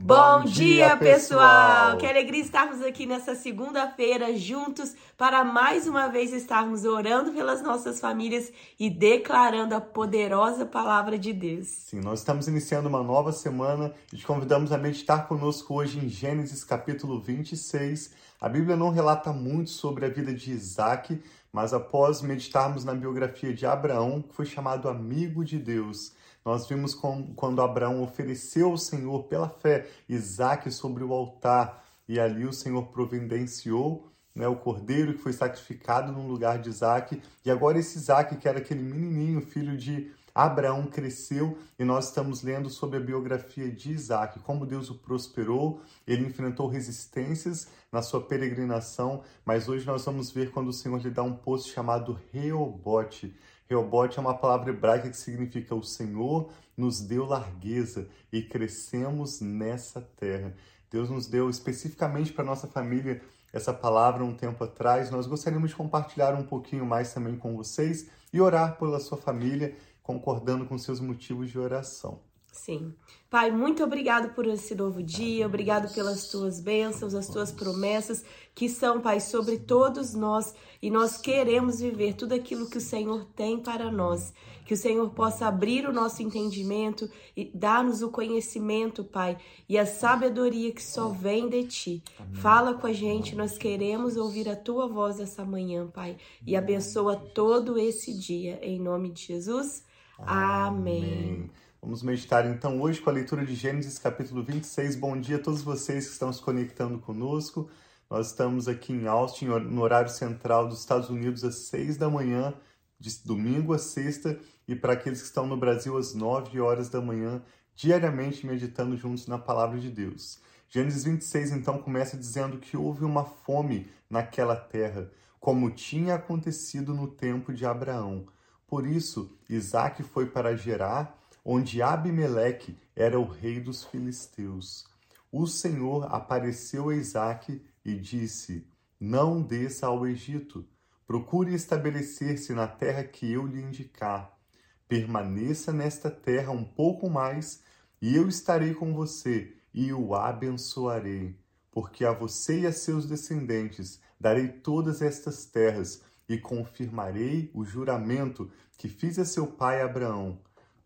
Bom dia, pessoal! Que alegria estarmos aqui nessa segunda-feira juntos para mais uma vez estarmos orando pelas nossas famílias e declarando a poderosa palavra de Deus. Sim, nós estamos iniciando uma nova semana e te convidamos a meditar conosco hoje em Gênesis capítulo 26. A Bíblia não relata muito sobre a vida de Isaac, mas após meditarmos na biografia de Abraão, que foi chamado amigo de Deus, nós vimos com, quando Abraão ofereceu ao Senhor pela fé Isaac sobre o altar, e ali o Senhor providenciou né, o cordeiro que foi sacrificado no lugar de Isaac, e agora esse Isaac, que era aquele menininho, filho de Abraão, cresceu, e nós estamos lendo sobre a biografia de Isaac, como Deus o prosperou, ele enfrentou resistências na sua peregrinação, mas hoje nós vamos ver quando o Senhor lhe dá um posto chamado Reobote, Reobote é uma palavra hebraica que significa o Senhor nos deu largueza e crescemos nessa terra. Deus nos deu especificamente para nossa família essa palavra um tempo atrás. Nós gostaríamos de compartilhar um pouquinho mais também com vocês e orar pela sua família, concordando com seus motivos de oração. Sim. Pai, muito obrigado por esse novo dia, obrigado pelas tuas bênçãos, as tuas promessas, que são, Pai, sobre todos nós, e nós queremos viver tudo aquilo que o Senhor tem para nós. Que o Senhor possa abrir o nosso entendimento e dar-nos o conhecimento, Pai, e a sabedoria que só vem de ti. Fala com a gente, nós queremos ouvir a tua voz essa manhã, Pai, e abençoa todo esse dia, em nome de Jesus. Amém. Vamos meditar então hoje com a leitura de Gênesis capítulo 26. Bom dia a todos vocês que estão se conectando conosco. Nós estamos aqui em Austin, no horário central dos Estados Unidos, às 6 da manhã, de domingo a sexta, e para aqueles que estão no Brasil, às 9 horas da manhã, diariamente meditando juntos na palavra de Deus. Gênesis 26 então começa dizendo que houve uma fome naquela terra, como tinha acontecido no tempo de Abraão. Por isso, Isaac foi para Gerar onde Abimeleque era o rei dos filisteus. O Senhor apareceu a Isaque e disse: Não desça ao Egito. Procure estabelecer-se na terra que eu lhe indicar. Permaneça nesta terra um pouco mais, e eu estarei com você e o abençoarei. Porque a você e a seus descendentes darei todas estas terras e confirmarei o juramento que fiz a seu pai Abraão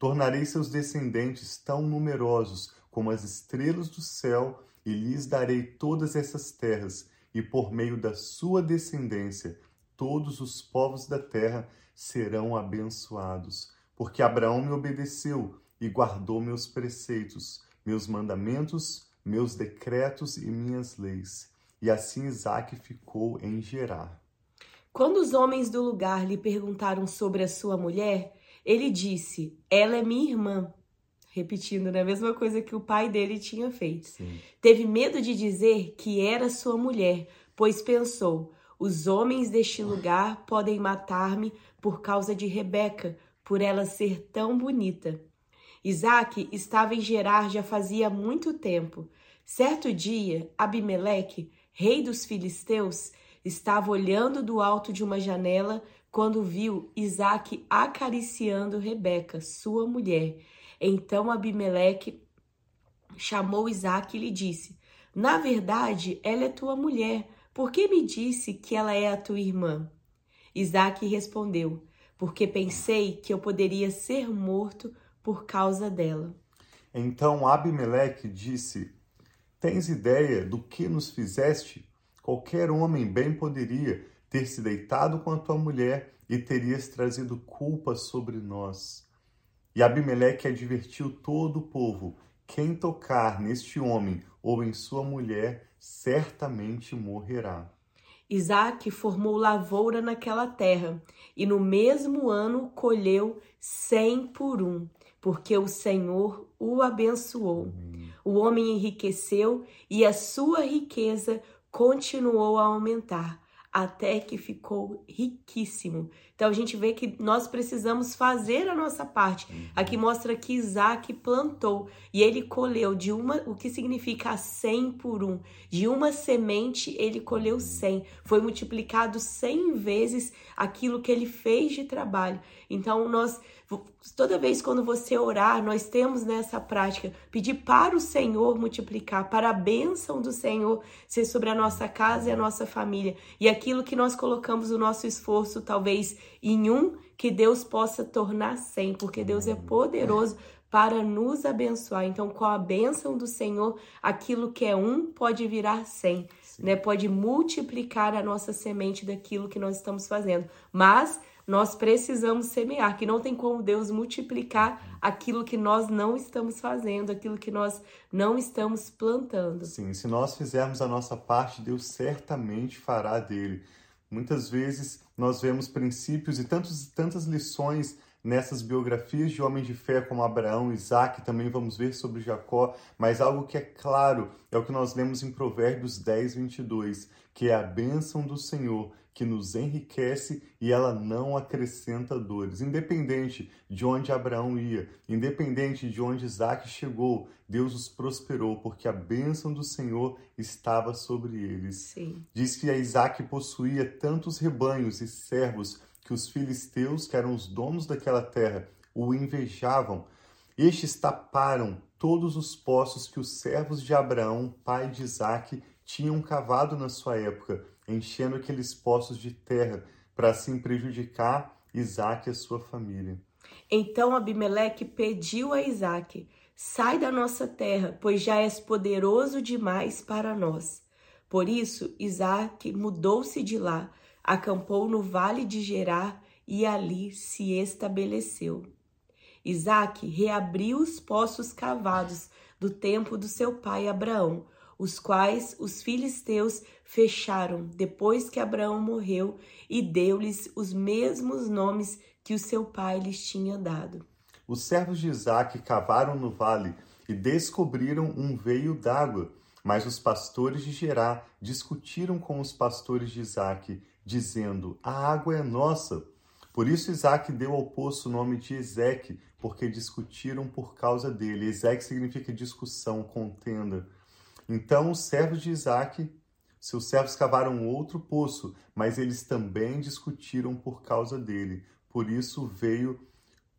Tornarei seus descendentes tão numerosos como as estrelas do céu, e lhes darei todas essas terras, e por meio da sua descendência todos os povos da terra serão abençoados. Porque Abraão me obedeceu e guardou meus preceitos, meus mandamentos, meus decretos e minhas leis. E assim Isaac ficou em Gerar. Quando os homens do lugar lhe perguntaram sobre a sua mulher, ele disse: Ela é minha irmã. Repetindo, né? A mesma coisa que o pai dele tinha feito. Sim. Teve medo de dizer que era sua mulher, pois pensou: os homens deste lugar podem matar-me por causa de Rebeca, por ela ser tão bonita. Isaac estava em Gerar já fazia muito tempo. Certo dia, Abimeleque, rei dos filisteus, estava olhando do alto de uma janela quando viu Isaac acariciando Rebeca, sua mulher. Então Abimeleque chamou Isaac e lhe disse: Na verdade, ela é tua mulher. Por que me disse que ela é a tua irmã? Isaac respondeu: Porque pensei que eu poderia ser morto por causa dela. Então Abimeleque disse: Tens ideia do que nos fizeste? Qualquer homem bem poderia ter se deitado com a tua mulher e terias trazido culpa sobre nós. E Abimeleque advertiu todo o povo: quem tocar neste homem ou em sua mulher, certamente morrerá. Isaac formou lavoura naquela terra, e no mesmo ano colheu cem por um, porque o Senhor o abençoou. Amém. O homem enriqueceu e a sua riqueza continuou a aumentar até que ficou riquíssimo. Então a gente vê que nós precisamos fazer a nossa parte. Uhum. Aqui mostra que Isaac plantou e ele colheu de uma, o que significa 100 por um. De uma semente ele colheu 100. Uhum. Foi multiplicado 100 vezes aquilo que ele fez de trabalho. Então nós toda vez quando você orar, nós temos nessa prática pedir para o Senhor multiplicar, para a bênção do Senhor ser sobre a nossa casa e a nossa família. E aquilo que nós colocamos o nosso esforço, talvez em um, que Deus possa tornar cem, porque Deus é poderoso para nos abençoar. Então, com a bênção do Senhor, aquilo que é um pode virar cem, né? Pode multiplicar a nossa semente daquilo que nós estamos fazendo. Mas nós precisamos semear, que não tem como Deus multiplicar aquilo que nós não estamos fazendo, aquilo que nós não estamos plantando. Sim, se nós fizermos a nossa parte, Deus certamente fará dele. Muitas vezes nós vemos princípios e tantos, tantas lições nessas biografias de homens de fé como Abraão, Isaac, também vamos ver sobre Jacó, mas algo que é claro é o que nós lemos em Provérbios 10, 22, que é a bênção do Senhor que nos enriquece e ela não acrescenta dores. Independente de onde Abraão ia, independente de onde Isaac chegou, Deus os prosperou, porque a bênção do Senhor estava sobre eles. Sim. Diz que Isaac possuía tantos rebanhos e servos que os filisteus, que eram os donos daquela terra, o invejavam. Estes taparam todos os poços que os servos de Abraão, pai de Isaac, tinham cavado na sua época, enchendo aqueles poços de terra, para assim prejudicar Isaac e a sua família. Então Abimeleque pediu a Isaac: Sai da nossa terra, pois já és poderoso demais para nós. Por isso, Isaac mudou-se de lá, acampou no vale de Gerar e ali se estabeleceu. Isaac reabriu os poços cavados do tempo do seu pai Abraão, os quais os filisteus fecharam depois que Abraão morreu e deu-lhes os mesmos nomes que o seu pai lhes tinha dado. Os servos de Isaac cavaram no vale e descobriram um veio d'água. Mas os pastores de Gerá discutiram com os pastores de Isaac, dizendo: A água é nossa. Por isso Isaac deu ao poço o nome de Ezeque, porque discutiram por causa dele. Ezeque significa discussão, contenda. Então os servos de Isaac, seus servos cavaram outro poço, mas eles também discutiram por causa dele. Por isso veio,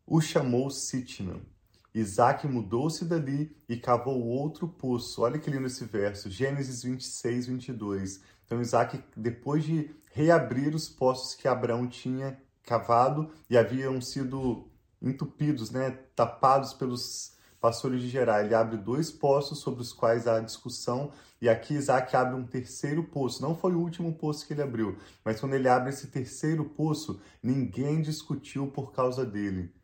o chamou Sitna. Isaac mudou-se dali e cavou outro poço. Olha que lindo esse verso, Gênesis 26, 22. Então Isaac, depois de reabrir os poços que Abraão tinha cavado e haviam sido entupidos, né, tapados pelos pastores de Gerar, ele abre dois poços sobre os quais há discussão, e aqui Isaac abre um terceiro poço. Não foi o último poço que ele abriu, mas quando ele abre esse terceiro poço, ninguém discutiu por causa dele.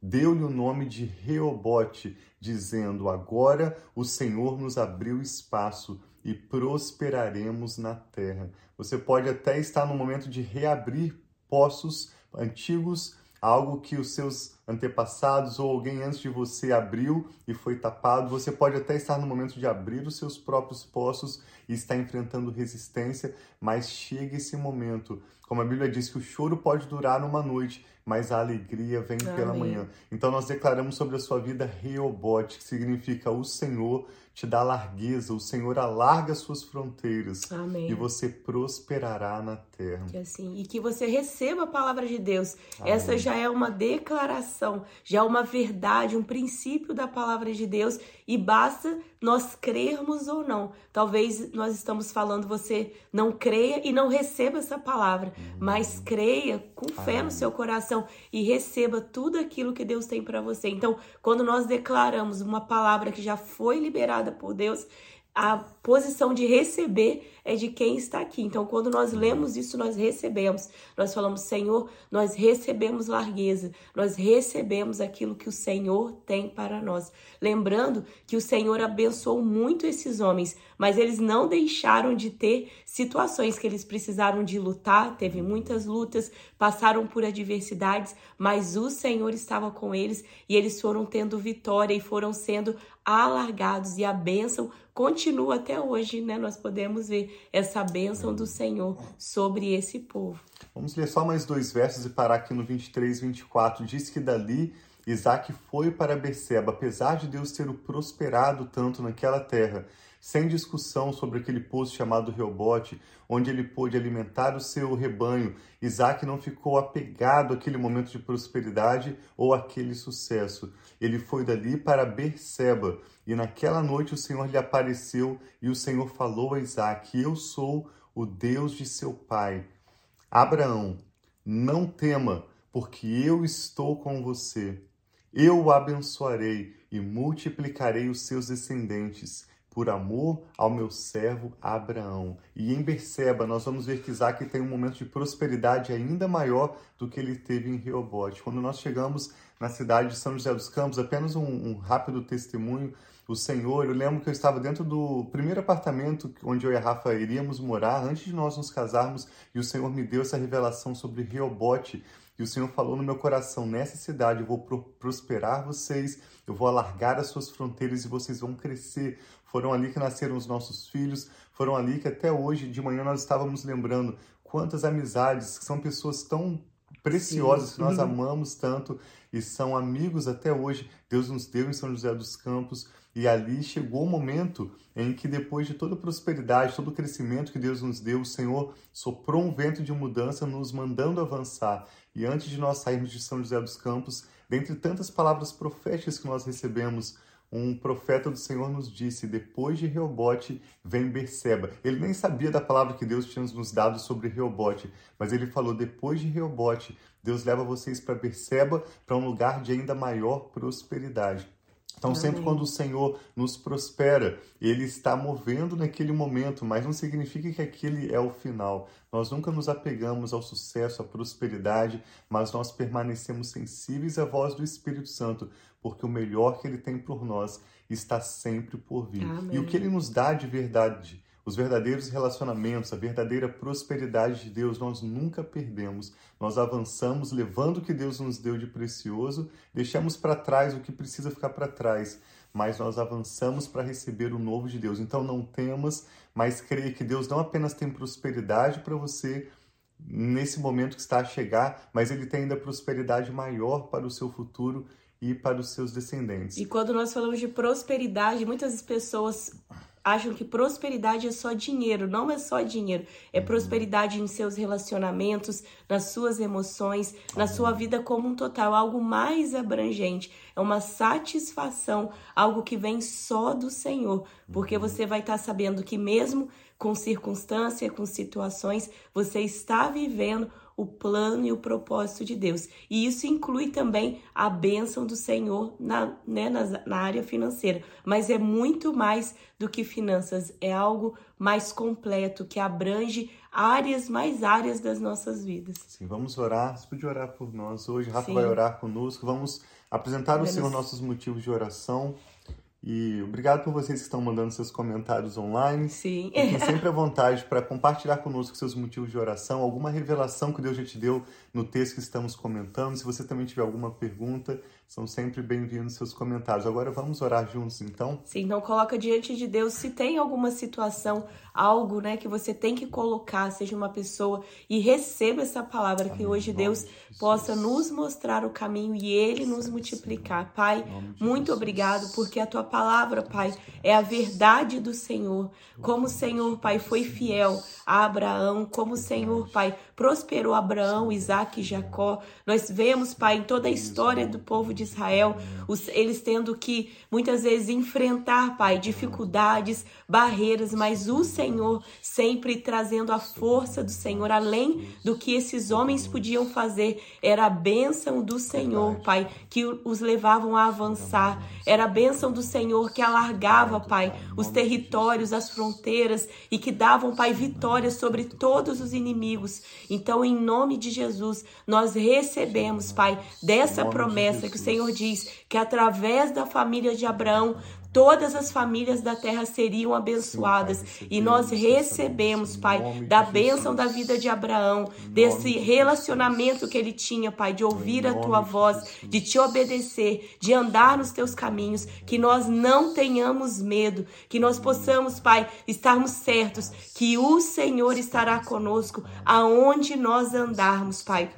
Deu-lhe o nome de Reobote, dizendo: Agora o Senhor nos abriu espaço e prosperaremos na terra. Você pode até estar no momento de reabrir poços antigos algo que os seus antepassados ou alguém antes de você abriu e foi tapado. Você pode até estar no momento de abrir os seus próprios poços e estar enfrentando resistência, mas chega esse momento. Como a Bíblia diz que o choro pode durar uma noite, mas a alegria vem Amém. pela manhã. Então nós declaramos sobre a sua vida Reobote, que significa o Senhor te dá largueza, o Senhor alarga suas fronteiras Amém. e você prosperará na terra. Que assim, e que você receba a palavra de Deus. Amém. Essa já é uma declaração, já é uma verdade, um princípio da palavra de Deus e basta nós crermos ou não. Talvez nós estamos falando você não creia e não receba essa palavra, uhum. mas creia com fé no seu coração e receba tudo aquilo que Deus tem para você. Então, quando nós declaramos uma palavra que já foi liberada por Deus, a posição de receber é de quem está aqui. Então, quando nós lemos isso, nós recebemos. Nós falamos, Senhor, nós recebemos largueza, nós recebemos aquilo que o Senhor tem para nós. Lembrando que o Senhor abençoou muito esses homens, mas eles não deixaram de ter situações que eles precisaram de lutar, teve muitas lutas, passaram por adversidades, mas o Senhor estava com eles e eles foram tendo vitória e foram sendo alargados e a bênção continua até hoje, né? Nós podemos ver essa bênção do Senhor sobre esse povo. Vamos ler só mais dois versos e parar aqui no 23, 24. Diz que dali Isaac foi para Beceba, apesar de Deus ter o prosperado tanto naquela terra, sem discussão sobre aquele poço chamado Reobote, onde ele pôde alimentar o seu rebanho. Isaac não ficou apegado àquele momento de prosperidade ou àquele sucesso. Ele foi dali para Berseba, e naquela noite o Senhor lhe apareceu e o Senhor falou a Isaac: Eu sou o Deus de seu pai. Abraão, não tema, porque eu estou com você. Eu o abençoarei e multiplicarei os seus descendentes por amor ao meu servo Abraão. E em Berseba, nós vamos ver que Isaac tem um momento de prosperidade ainda maior do que ele teve em Reobote. Quando nós chegamos na cidade de São José dos Campos, apenas um, um rápido testemunho, o Senhor, eu lembro que eu estava dentro do primeiro apartamento onde eu e a Rafa iríamos morar, antes de nós nos casarmos, e o Senhor me deu essa revelação sobre Reobote, e o Senhor falou no meu coração: nessa cidade eu vou prosperar vocês, eu vou alargar as suas fronteiras e vocês vão crescer. Foram ali que nasceram os nossos filhos, foram ali que até hoje de manhã nós estávamos lembrando quantas amizades, que são pessoas tão preciosas Sim. que nós uhum. amamos tanto e são amigos até hoje. Deus nos deu em São José dos Campos e ali chegou o momento em que depois de toda a prosperidade, todo o crescimento que Deus nos deu, o Senhor soprou um vento de mudança nos mandando avançar. E antes de nós sairmos de São José dos Campos, dentre tantas palavras proféticas que nós recebemos, um profeta do Senhor nos disse: depois de Reobote vem Berseba. Ele nem sabia da palavra que Deus tinha nos dado sobre Reobote, mas ele falou: depois de Reobote, Deus leva vocês para Berseba, para um lugar de ainda maior prosperidade. Então, Amém. sempre quando o Senhor nos prospera, Ele está movendo naquele momento, mas não significa que aquele é o final. Nós nunca nos apegamos ao sucesso, à prosperidade, mas nós permanecemos sensíveis à voz do Espírito Santo, porque o melhor que Ele tem por nós está sempre por vir. Amém. E o que Ele nos dá de verdade os verdadeiros relacionamentos, a verdadeira prosperidade de Deus, nós nunca perdemos. Nós avançamos levando o que Deus nos deu de precioso, deixamos para trás o que precisa ficar para trás, mas nós avançamos para receber o novo de Deus. Então não temas, mas creia que Deus não apenas tem prosperidade para você nesse momento que está a chegar, mas ele tem ainda prosperidade maior para o seu futuro e para os seus descendentes. E quando nós falamos de prosperidade, muitas pessoas acham que prosperidade é só dinheiro. Não é só dinheiro. É uhum. prosperidade em seus relacionamentos, nas suas emoções, na sua vida como um total. Algo mais abrangente. É uma satisfação, algo que vem só do Senhor. Porque uhum. você vai estar sabendo que mesmo com circunstâncias, com situações, você está vivendo o plano e o propósito de Deus. E isso inclui também a bênção do Senhor na, né, na, na área financeira. Mas é muito mais do que finanças, é algo mais completo, que abrange áreas, mais áreas das nossas vidas. Sim, vamos orar. Você pode orar por nós hoje. Rafa Sim. vai orar conosco. Vamos apresentar ao Senhor nossos motivos de oração. E obrigado por vocês que estão mandando seus comentários online. Sim. Fiquem sempre à vontade para compartilhar conosco seus motivos de oração, alguma revelação que Deus já te deu no texto que estamos comentando. Se você também tiver alguma pergunta, são sempre bem-vindos seus comentários. Agora vamos orar juntos, então? Sim, então coloca diante de Deus se tem alguma situação, algo, né, que você tem que colocar, seja uma pessoa e receba essa palavra Amém. que hoje Deus de possa nos mostrar o caminho e ele nos multiplicar. Pai, muito Jesus. obrigado porque a tua palavra, Pai, é a verdade do Senhor. Como o Senhor, Pai, foi fiel a Abraão, como o Senhor, Pai, prosperou Abraão, Isaac e Jacó. Nós vemos, Pai, em toda a história do povo de Israel, os, eles tendo que muitas vezes enfrentar, Pai, dificuldades, barreiras, mas o Senhor sempre trazendo a força do Senhor, além do que esses homens podiam fazer, era a bênção do Senhor, Pai, que os levavam a avançar, era a bênção do Senhor que alargava, Pai, os territórios, as fronteiras e que davam, Pai, vitória sobre todos os inimigos. Então, em nome de Jesus, nós recebemos, Pai, dessa promessa que o Senhor diz que através da família de Abraão todas as famílias da terra seriam abençoadas. Sim, pai, e nós recebemos, Pai, da bênção da vida de Abraão, desse relacionamento que ele tinha, Pai, de ouvir a tua voz, de te obedecer, de andar nos teus caminhos, que nós não tenhamos medo, que nós possamos, Pai, estarmos certos que o Senhor estará conosco aonde nós andarmos, Pai.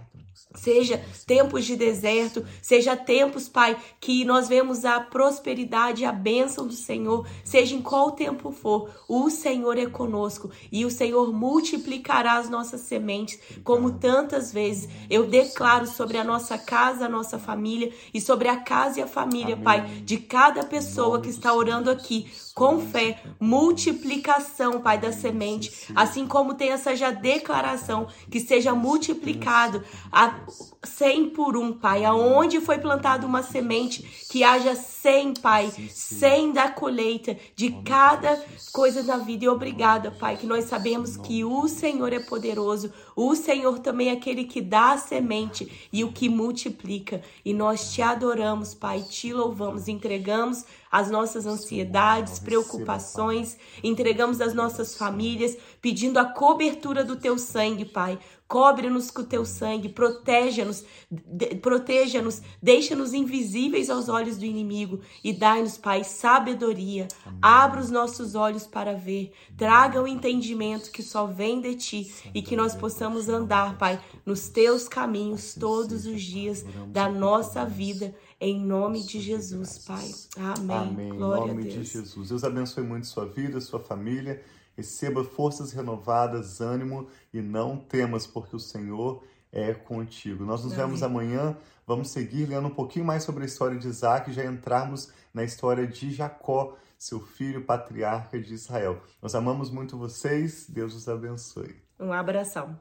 Seja tempos de deserto, seja tempos, Pai, que nós vemos a prosperidade, a bênção do Senhor, seja em qual tempo for, o Senhor é conosco e o Senhor multiplicará as nossas sementes, como tantas vezes. Eu declaro sobre a nossa casa, a nossa família e sobre a casa e a família. Pai, de cada pessoa que está orando aqui, com fé, multiplicação, Pai, da semente, assim como tem essa já declaração, que seja multiplicado a 100 por um, Pai, aonde foi plantada uma semente, que haja 100, Pai, 100 da colheita de cada coisa na vida. E obrigada, Pai, que nós sabemos que o Senhor é poderoso, o Senhor também é aquele que dá a semente e o que multiplica. E nós te adoramos, Pai, te louvamos, entregamos as nossas ansiedades, preocupações, entregamos as nossas famílias, pedindo a cobertura do teu sangue, Pai. Cobre-nos com o teu sangue, proteja-nos, de, proteja-nos, deixa-nos invisíveis aos olhos do inimigo e dai-nos, Pai, sabedoria. Amém. Abra os nossos olhos para ver, traga o entendimento que só vem de ti e que nós possamos andar, Pai, nos teus caminhos todos os dias da nossa vida em nome de Jesus, Pai. Amém. Amém. Glória em nome de Jesus. Deus abençoe muito sua vida, sua família. Receba forças renovadas, ânimo e não temas, porque o Senhor é contigo. Nós nos Amém. vemos amanhã. Vamos seguir lendo um pouquinho mais sobre a história de Isaac e já entrarmos na história de Jacó, seu filho patriarca de Israel. Nós amamos muito vocês. Deus os abençoe. Um abração.